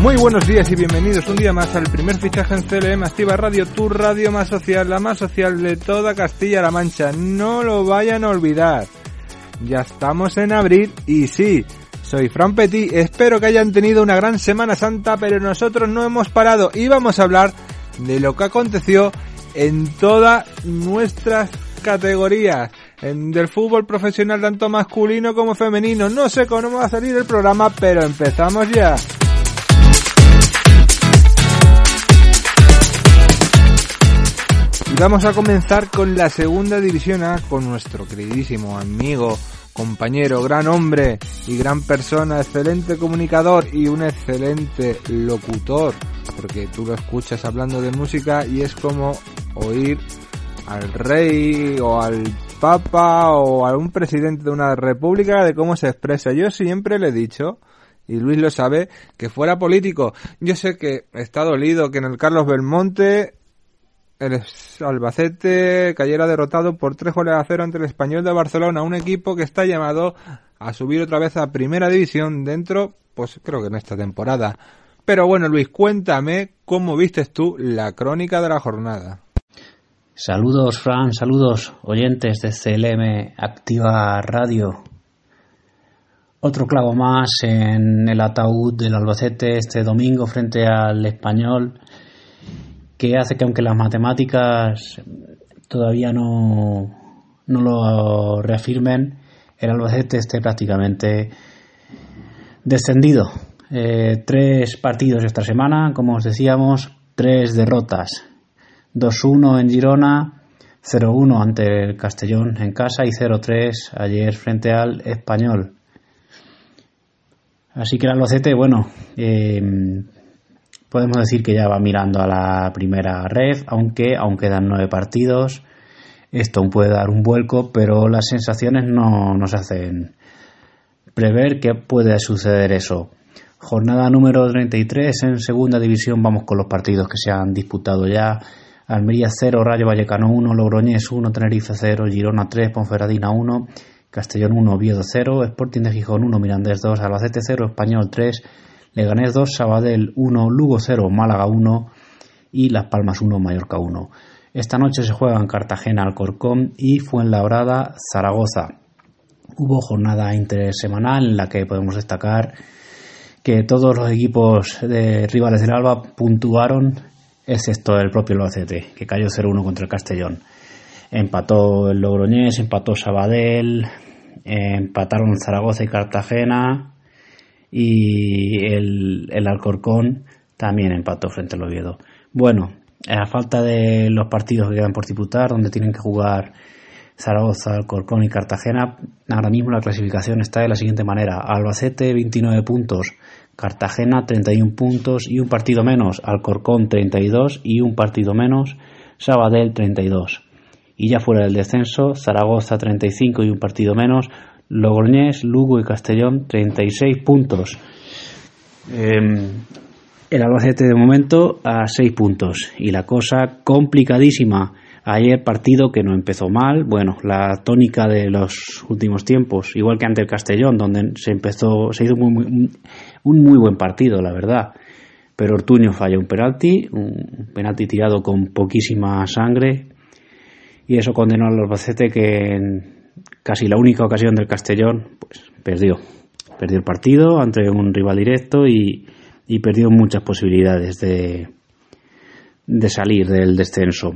Muy buenos días y bienvenidos un día más al primer fichaje en CLM Activa Radio, tu radio más social, la más social de toda Castilla-La Mancha. No lo vayan a olvidar. Ya estamos en abril y sí, soy Fran Petit. Espero que hayan tenido una gran Semana Santa, pero nosotros no hemos parado y vamos a hablar de lo que aconteció en todas nuestras categorías. En, del fútbol profesional tanto masculino como femenino. No sé cómo va a salir el programa, pero empezamos ya. Vamos a comenzar con la segunda división A con nuestro queridísimo amigo, compañero, gran hombre y gran persona, excelente comunicador y un excelente locutor, porque tú lo escuchas hablando de música y es como oír al rey o al papa o a un presidente de una república de cómo se expresa. Yo siempre le he dicho y Luis lo sabe, que fuera político. Yo sé que está dolido que en el Carlos Belmonte el Albacete cayera derrotado por tres goles a cero ante el Español de Barcelona, un equipo que está llamado a subir otra vez a Primera División dentro, pues creo que en esta temporada. Pero bueno, Luis, cuéntame cómo vistes tú la crónica de la jornada. Saludos, Fran, saludos, oyentes de CLM Activa Radio. Otro clavo más en el ataúd del Albacete este domingo frente al Español que hace que aunque las matemáticas todavía no, no lo reafirmen, el Albacete esté prácticamente descendido. Eh, tres partidos esta semana, como os decíamos, tres derrotas. 2-1 en Girona, 0-1 ante el Castellón en casa y 0-3 ayer frente al Español. Así que el Albacete, bueno, eh, podemos decir que ya va mirando a la primera red, aunque aún quedan nueve partidos. Esto puede dar un vuelco, pero las sensaciones no nos hacen prever que puede suceder eso. Jornada número 33 en segunda división. Vamos con los partidos que se han disputado ya. Almería 0, Rayo Vallecano 1, Logroñés 1, Tenerife 0, Girona 3, Ponferradina 1, Castellón 1, Oviedo 0, Sporting de Gijón 1, Mirandés 2, Albacete 0, Español 3, Leganés 2, Sabadell 1, Lugo 0, Málaga 1 y Las Palmas 1, Mallorca 1. Esta noche se juegan Cartagena, Alcorcón y Fuenlabrada, Zaragoza. Hubo jornada intersemanal en la que podemos destacar que todos los equipos de rivales del Alba puntuaron, excepto el propio Albacete, que cayó 0-1 contra el Castellón. Empató el Logroñés, empató Sabadell, empataron Zaragoza y Cartagena, y el, el Alcorcón también empató frente al Oviedo. Bueno, a falta de los partidos que quedan por disputar, donde tienen que jugar Zaragoza, Alcorcón y Cartagena, ahora mismo la clasificación está de la siguiente manera. Albacete 29 puntos, Cartagena 31 puntos y un partido menos, Alcorcón 32 y un partido menos, Sabadell 32. Y ya fuera del descenso, Zaragoza 35 y un partido menos, Logroñés, Lugo y Castellón 36 puntos. Em, el Albacete de momento a 6 puntos y la cosa complicadísima. Ayer partido que no empezó mal, bueno, la tónica de los últimos tiempos, igual que ante el Castellón, donde se empezó, se hizo un muy buen partido, la verdad. Pero Ortuño falla un penalti, un penalti tirado con poquísima sangre, y eso condenó al Albacete que casi la única ocasión del Castellón, pues perdió. Perdió el partido ante un rival directo y, perdió muchas posibilidades de, salir del descenso.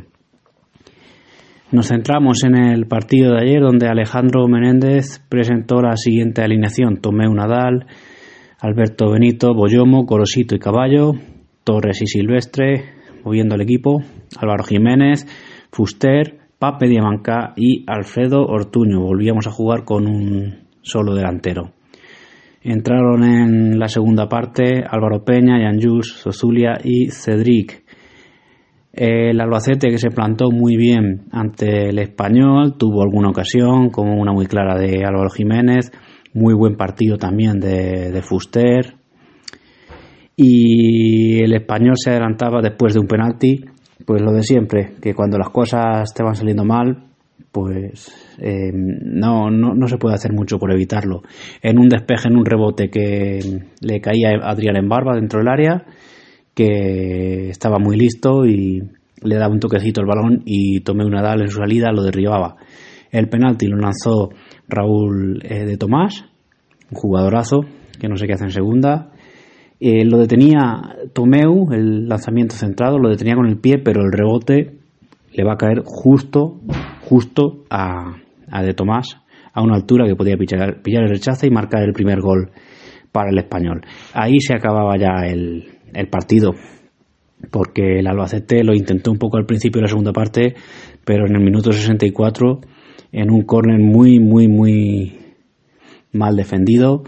Nos centramos en el partido de ayer donde Alejandro Menéndez presentó la siguiente alineación. Tomeu Nadal, Alberto Benito, Boyomo, Corosito y Caballo, Torres y Silvestre, moviendo el equipo, Álvaro Jiménez, Fuster, Pape y Alfredo Ortuño. Volvíamos a jugar con un solo delantero. Entraron en la segunda parte Álvaro Peña, Jules, Zozulia y Cedric. El Albacete que se plantó muy bien ante el español, tuvo alguna ocasión, como una muy clara de Álvaro Jiménez, muy buen partido también de Fuster. Y el español se adelantaba después de un penalti pues lo de siempre, que cuando las cosas te van saliendo mal, pues eh, no, no, no, se puede hacer mucho por evitarlo. En un despeje, en un rebote que le caía a Adrián en barba dentro del área, que estaba muy listo y le daba un toquecito al balón y tomé una Nadal en su salida lo derribaba. El penalti lo lanzó Raúl eh, de Tomás, un jugadorazo que no sé qué hace en segunda. Eh, lo detenía Tomeu, el lanzamiento centrado, lo detenía con el pie, pero el rebote le va a caer justo justo a, De Tomás a una altura que podía pillar, pillar, el rechazo y marcar el primer gol para el español. Ahí se acababa ya el, el partido, porque el Albacete lo intentó un poco al principio de la segunda parte, pero en el minuto 64, en un córner muy, muy, muy mal defendido,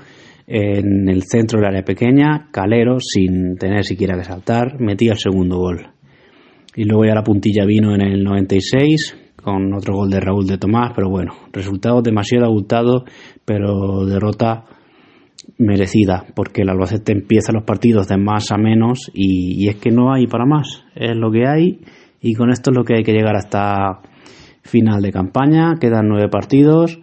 en el centro del área pequeña, Calero, sin tener siquiera que saltar, metía el segundo gol. Y luego ya la puntilla vino en el 96, con otro gol de Raúl de Tomás, pero bueno, resultado demasiado abultado, pero derrota merecida, porque el Albacete empieza los partidos de más a menos y, es que no hay para más, es lo que hay y con esto es lo que hay que llegar hasta final de campaña, quedan nueve partidos,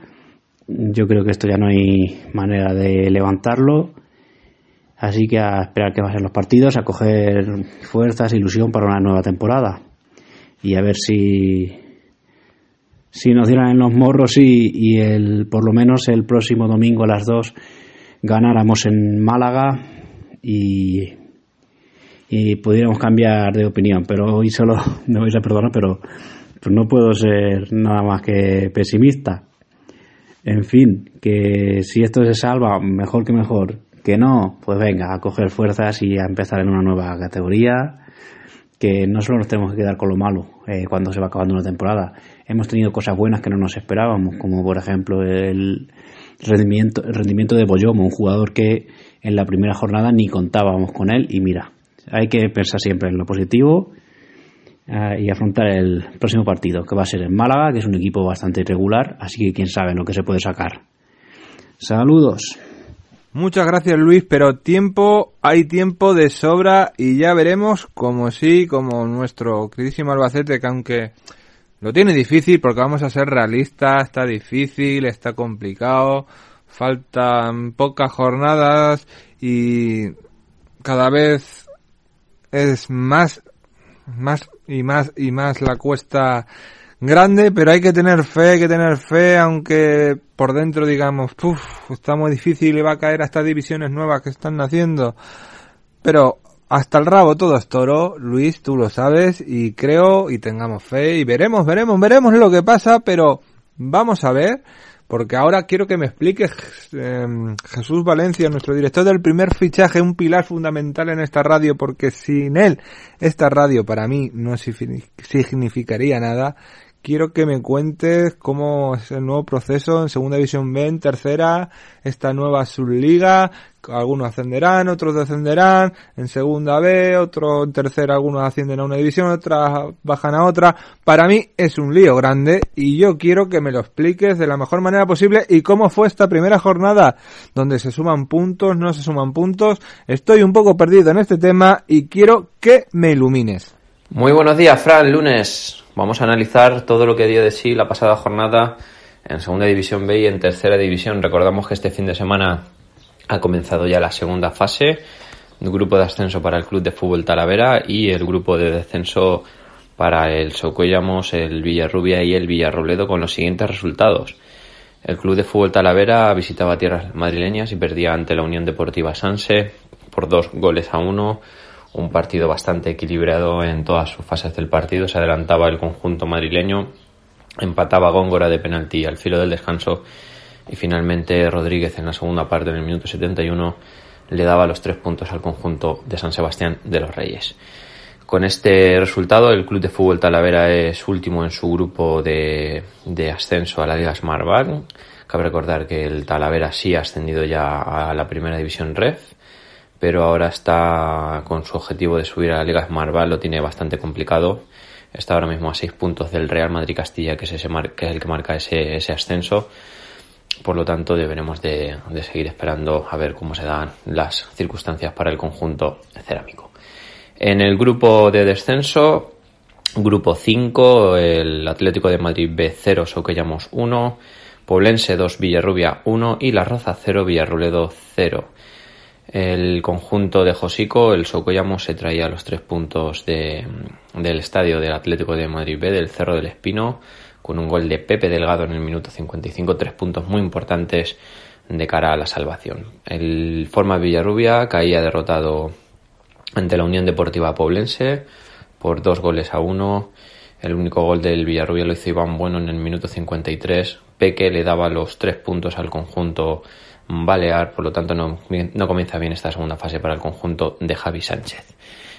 yo creo que esto ya no hay manera de levantarlo, así que a esperar que pasen los partidos, a coger fuerzas, ilusión para una nueva temporada y a ver si si nos dieran en los morros y, y, el, por lo menos el próximo domingo a las 2 ganáramos en Málaga y, y pudiéramos cambiar de opinión. Pero hoy solo me vais a perdonar, pero no puedo ser nada más que pesimista. En fin, que si esto se salva, mejor que mejor. Que no, pues venga, a coger fuerzas y a empezar en una nueva categoría. Que no solo nos tenemos que quedar con lo malo eh, cuando se va acabando una temporada, hemos tenido cosas buenas que no nos esperábamos, como por ejemplo el rendimiento, el rendimiento de Boyomo, un jugador que en la primera jornada ni contábamos con él y mira, hay que pensar siempre en lo positivo eh, y afrontar el próximo partido, que va a ser en Málaga, que es un equipo bastante irregular, así que quién sabe lo que se puede sacar. Saludos. Muchas gracias Luis, pero tiempo, hay tiempo de sobra y ya veremos como sí, como nuestro queridísimo Albacete, que aunque lo tiene difícil porque vamos a ser realistas, está difícil, está complicado, faltan pocas jornadas y cada vez es más, más y más y más la cuesta grande, pero hay que tener fe, hay que tener fe, aunque por dentro digamos, puff, está muy difícil y va a caer a estas divisiones nuevas que están naciendo. Pero hasta el rabo todo es toro, Luis, tú lo sabes, y creo, y tengamos fe, y veremos, veremos, veremos lo que pasa, pero vamos a ver, porque ahora quiero que me explique em, Jesús Valencia, nuestro director del primer fichaje, un pilar fundamental en esta radio, porque sin él esta radio para mí no significaría nada. Quiero que me cuentes cómo es el nuevo proceso en Segunda División B, en Tercera, esta nueva subliga, algunos ascenderán, otros descenderán, en Segunda B, otros en Tercera, algunos ascienden a una división, otras bajan a otra. Para mí es un lío grande y yo quiero que me lo expliques de la mejor manera posible y cómo fue esta primera jornada, donde se suman puntos, no se suman puntos. Estoy un poco perdido en este tema y quiero que me ilumines. Muy buenos días, Fran, lunes Vamos a analizar todo lo que dio de sí la pasada jornada en Segunda División B y en Tercera División. Recordamos que este fin de semana ha comenzado ya la segunda fase, el grupo de ascenso para el Club de Fútbol Talavera y el grupo de descenso para el Socuellamos, el Villarrubia y el Villarrobledo con los siguientes resultados. El Club de Fútbol Talavera visitaba tierras madrileñas y perdía ante la Unión Deportiva Sanse por dos goles a uno un partido bastante equilibrado en todas sus fases del partido. Se adelantaba el conjunto madrileño, empataba Góngora de penalti al filo del descanso y finalmente Rodríguez en la segunda parte en el minuto 71 le daba los tres puntos al conjunto de San Sebastián de los Reyes. Con este resultado, el Club de Fútbol Talavera es último en su grupo de, ascenso a la Liga Smartbank. Cabe recordar que el Talavera sí ha ascendido ya a la primera división REF pero ahora está con su objetivo de subir a la Liga Marval, lo tiene bastante complicado. Está ahora mismo a seis puntos del Real Madrid Castilla, que es, el que marca ese, ascenso. Por lo tanto, deberemos de, seguir esperando a ver cómo se dan las circunstancias para el conjunto cerámico. En el grupo de descenso, Grupo 5, el Atlético de Madrid B 0, Soquellamos 1, Poblense 2, Villarrubia 1 y La Roza 0, Villarruledo 0. El conjunto de Josico, el Socollamos, se traía los tres puntos de, del estadio del Atlético de Madrid B, del Cerro del Espino, con un gol de Pepe Delgado en el minuto 55, tres puntos muy importantes de cara a la salvación. El Forma Villarrubia caía derrotado ante la Unión Deportiva Poblense por dos goles a uno. El único gol del Villarrubia lo hizo Iván Bueno en el minuto 53. Peque le daba los tres puntos al conjunto balear, por lo tanto no, no comienza bien esta segunda fase para el conjunto de Javi Sánchez.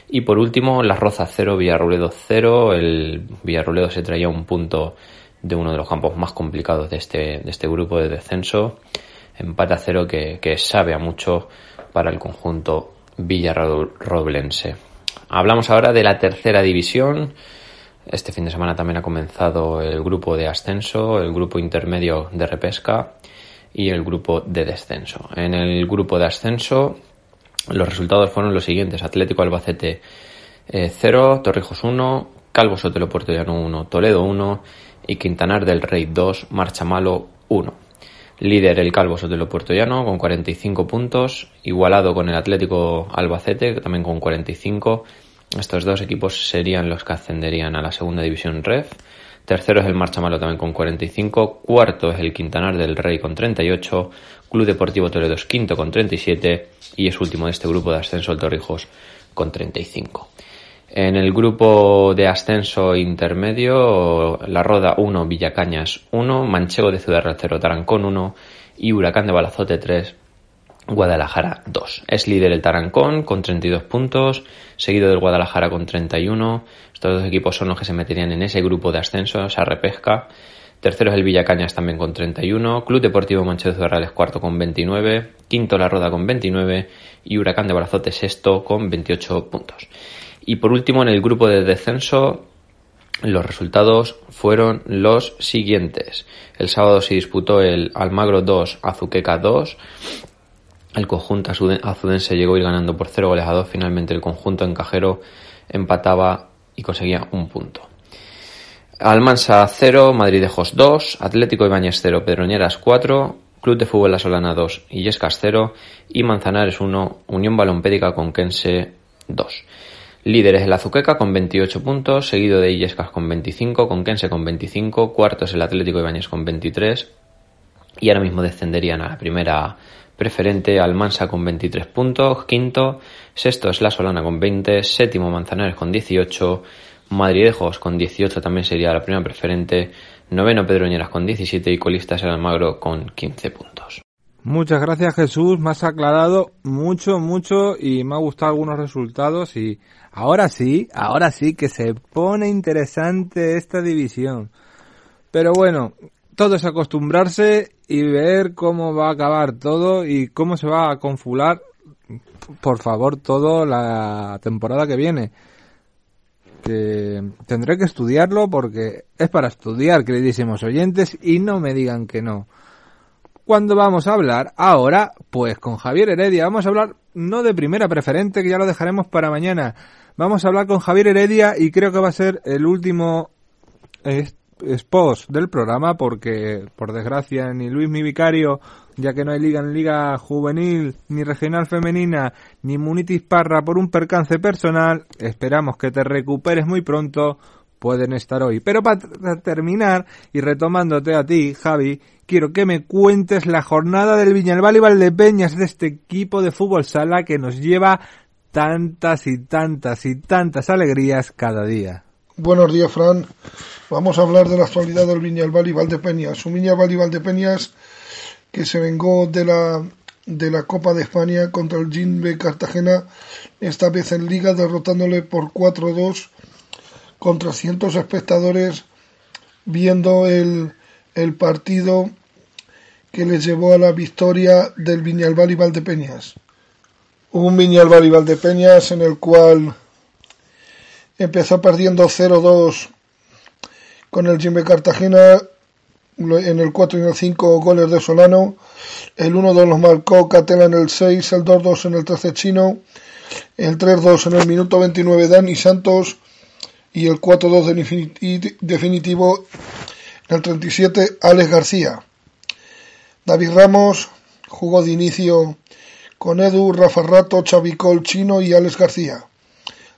Y por último, Las Rozas 0, Villarruledo 0. El Villarruledo se traía un punto de uno de los campos más complicados de este, de este grupo de descenso. Empate a cero que, que sabe a mucho para el conjunto villarroblense. Hablamos ahora de la tercera división. Este fin de semana también ha comenzado el grupo de ascenso, el grupo intermedio de repesca y el grupo de descenso. En el grupo de ascenso los resultados fueron los siguientes. Atlético Albacete 0, eh, Torrijos 1, Calvo Sotelo Puertollano 1, Toledo 1 y Quintanar del Rey 2, Marcha Malo 1. Líder el Calvo Sotelo Puertollano con 45 puntos, igualado con el Atlético Albacete también con 45. Estos dos equipos serían los que ascenderían a la segunda división REF. Tercero es el Marchamalo también con 45. Cuarto es el Quintanar del Rey con 38. Club Deportivo Toledo es quinto con 37. Y es último de este grupo de ascenso el Torrijos con 35. En el grupo de ascenso intermedio, La Roda 1, Villacañas 1, Manchego de Ciudad 0, Tarancón 1 y Huracán de Balazote 3, Guadalajara 2. Es líder el Tarancón con 32 puntos, seguido del Guadalajara con 31. Estos dos equipos son los que se meterían en ese grupo de ascenso, esa repesca. Tercero es el Villacañas también con 31. Club Deportivo Manchego de cuarto con 29. Quinto La Roda con 29. Y Huracán de Balazote sexto con 28 puntos. Y por último, en el grupo de descenso, los resultados fueron los siguientes. El sábado se disputó el Almagro 2, Azuqueca 2. El conjunto azudense llegó a ir ganando por 0 goles a 2. Finalmente el conjunto encajero empataba y conseguía un punto. Almansa 0, Madridejos 2, Atlético Ibáñez 0, Pedroñeras 4, Club de Fútbol La Solana 2, Illescas 0 y Manzanares 1, Unión Balompédica Conquense 2. Líderes el Azuqueca con 28 puntos, seguido de Illescas con 25, Conquense con 25, cuarto es el Atlético Ibáñez con 23 y ahora mismo descenderían a la primera preferente Almansa con 23 puntos, quinto, sexto es La Solana con 20, séptimo Manzanares con 18, Madridejos con 18 también sería la primera preferente, noveno Pedroñeras con 17 y colistas el Almagro con 15 puntos. Muchas gracias Jesús, me has aclarado mucho, mucho y me ha gustado algunos resultados y ahora sí, ahora sí que se pone interesante esta división. Pero bueno, todo es acostumbrarse y ver cómo va a acabar todo y cómo se va a confular, por favor, todo la temporada que viene. Que tendré que estudiarlo porque es para estudiar, queridísimos oyentes, y no me digan que no cuando vamos a hablar ahora, pues con Javier Heredia. Vamos a hablar no de primera preferente, que ya lo dejaremos para mañana. Vamos a hablar con Javier Heredia y creo que va a ser el último esposo del programa porque, por desgracia, ni Luis mi vicario, ya que no hay liga en liga juvenil, ni regional femenina, ni Munitis Parra por un percance personal, esperamos que te recuperes muy pronto, pueden estar hoy. Pero para terminar, y retomándote a ti, Javi, quiero que me cuentes la jornada del Viñalbal y Valdepeñas de este equipo de fútbol sala que nos lleva tantas y tantas y tantas alegrías cada día. Buenos días, Fran. Vamos a hablar de la actualidad del Viñalbal y Valdepeñas. Un Viñalbal y Valdepeñas que se vengó de la de la Copa de España contra el Jimbe Cartagena, esta vez en Liga, derrotándole por 4-2 con 300 espectadores viendo el, el partido que les llevó a la victoria del Viñalbal y Valdepeñas. Un Viñalbal y Valdepeñas en el cual empezó perdiendo 0-2 con el Jimbe Cartagena en el 4 y el 5 goles de Solano. El 1-2 los marcó Catela en el 6, el 2-2 en el 13 chino, el 3-2 en el minuto 29 Dani Santos y el 4-2 definitivo en el 37 Alex García. David Ramos jugó de inicio con Edu, Rafa Rato, Chavicol Chino y Alex García.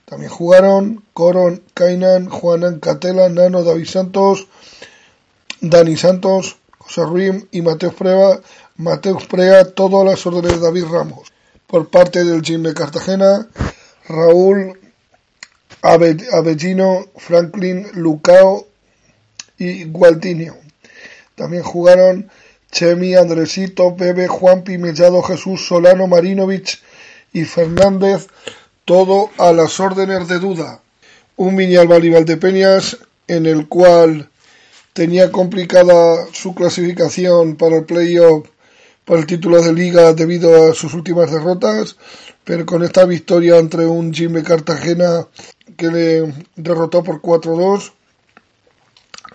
También jugaron Coron, Kainan, Juanan Catela, Nano, David Santos, Dani Santos, José Ruim y Mateus Prueba, Mateus Prea, todas las órdenes de David Ramos. Por parte del Gym de Cartagena, Raúl, Avellino, Franklin, Lucao y Gualtinio. También jugaron Chemi, Andresito, Bebe, Juanpi, Mellado, Jesús, Solano, Marinovich y Fernández, todo a las órdenes de duda. Un Viñal de Peñas en el cual tenía complicada su clasificación para el playoff por el título de liga debido a sus últimas derrotas, pero con esta victoria entre un Jimmy Cartagena que le derrotó por 4-2,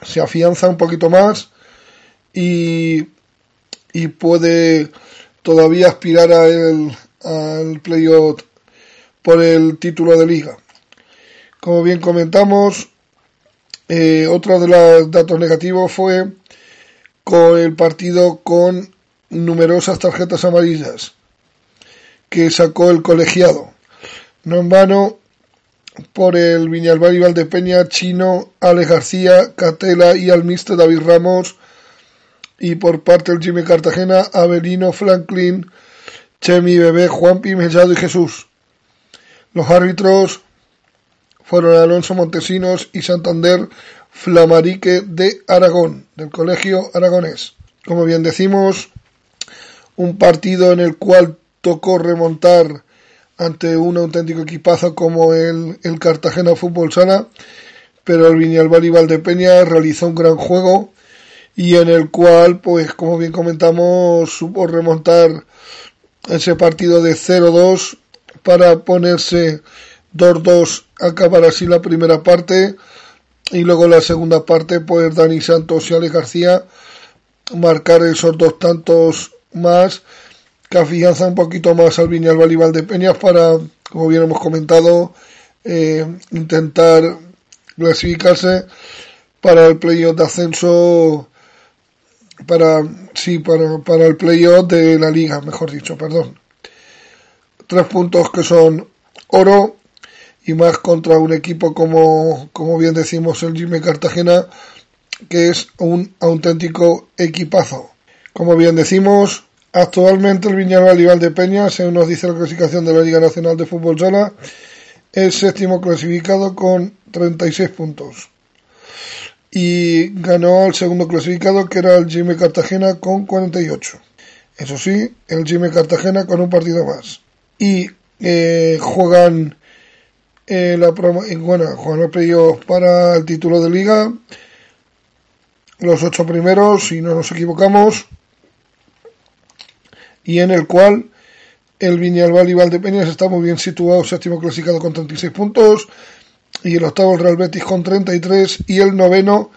se afianza un poquito más y, y puede todavía aspirar a el, al playoff por el título de liga. Como bien comentamos, eh, otro de los datos negativos fue con el partido con numerosas tarjetas amarillas que sacó el colegiado. No en vano, por el Viñalbal y Valdepeña, Chino, Ale García, Catela y Almiste David Ramos, y por parte del Jimmy Cartagena, Avelino, Franklin, Chemi, Bebé, Juanpi, Mellado y Jesús. Los árbitros fueron Alonso Montesinos y Santander Flamarique de Aragón, del Colegio Aragonés. Como bien decimos, un partido en el cual tocó remontar ante un auténtico equipazo como el, el Cartagena Fútbol Sala, pero el Viñalbal y Valdepeña realizó un gran juego y en el cual, pues como bien comentamos, supo remontar ese partido de 0-2 para ponerse 2-2, acabar así la primera parte y luego la segunda parte, pues Dani Santos y Ale García marcar esos dos tantos más que afianza un poquito más al Viñal y Valdepeñas para, como bien hemos comentado, eh, intentar clasificarse para el playoff de ascenso para sí para, para el playoff de la liga mejor dicho perdón tres puntos que son oro y más contra un equipo como, como bien decimos el Jimmy Cartagena que es un auténtico equipazo. Como bien decimos actualmente el Viñal y Valdepeña según nos dice la clasificación de la Liga Nacional de Fútbol Sala es séptimo clasificado con 36 puntos. Y ganó al segundo clasificado que era el Jimmy Cartagena con 48 eso sí el Jimmy Cartagena con un partido más y eh, juegan eh, la bueno, juegan el para el título de liga. Los ocho primeros si no nos equivocamos. Y en el cual el Viñalbal y Valdepeñas está muy bien situado, séptimo clasificado con 36 puntos, y el octavo el Real Betis con 33, y el noveno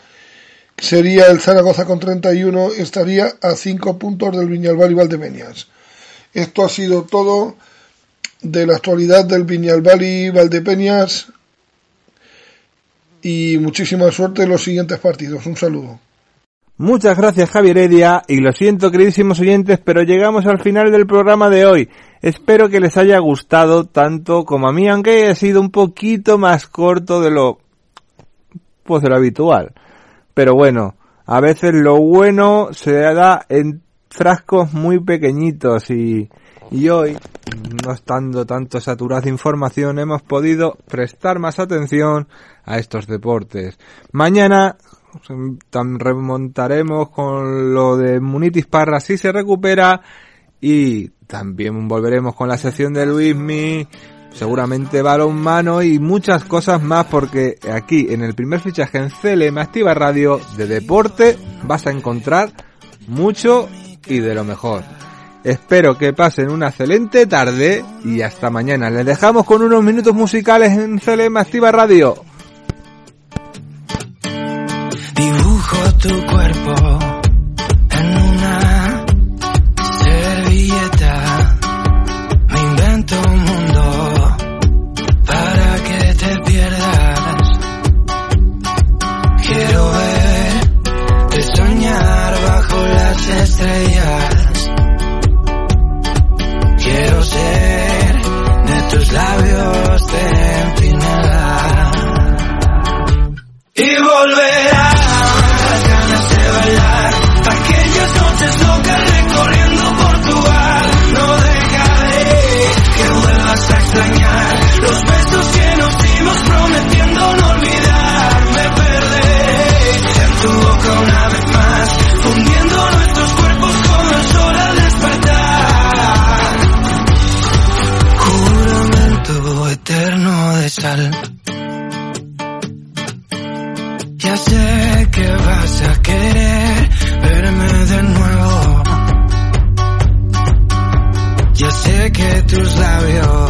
sería el Zaragoza con 31, estaría a 5 puntos del Viñalbal y Valdepeñas. Esto ha sido todo de la actualidad del Viñalbal y Valdepeñas, y muchísima suerte en los siguientes partidos. Un saludo. Muchas gracias Javier Heredia y lo siento queridísimos oyentes, pero llegamos al final del programa de hoy. Espero que les haya gustado tanto como a mí, aunque haya sido un poquito más corto de lo pues de lo habitual. Pero bueno, a veces lo bueno se da en frascos muy pequeñitos y, y hoy, no estando tanto saturados de información, hemos podido prestar más atención a estos deportes. Mañana remontaremos con lo de Munitis Parra si se recupera y también volveremos con la sección de Luismi, seguramente balonmano y muchas cosas más porque aquí en el primer fichaje en CLM Activa Radio de deporte vas a encontrar mucho y de lo mejor. Espero que pasen una excelente tarde y hasta mañana. Les dejamos con unos minutos musicales en CLM Activa Radio. Dibujo tu cuerpo en una servilleta. Me invento un mundo para que te pierdas. Quiero verte soñar bajo las estrellas. sé que vas a querer verme de nuevo. Ya sé que tus labios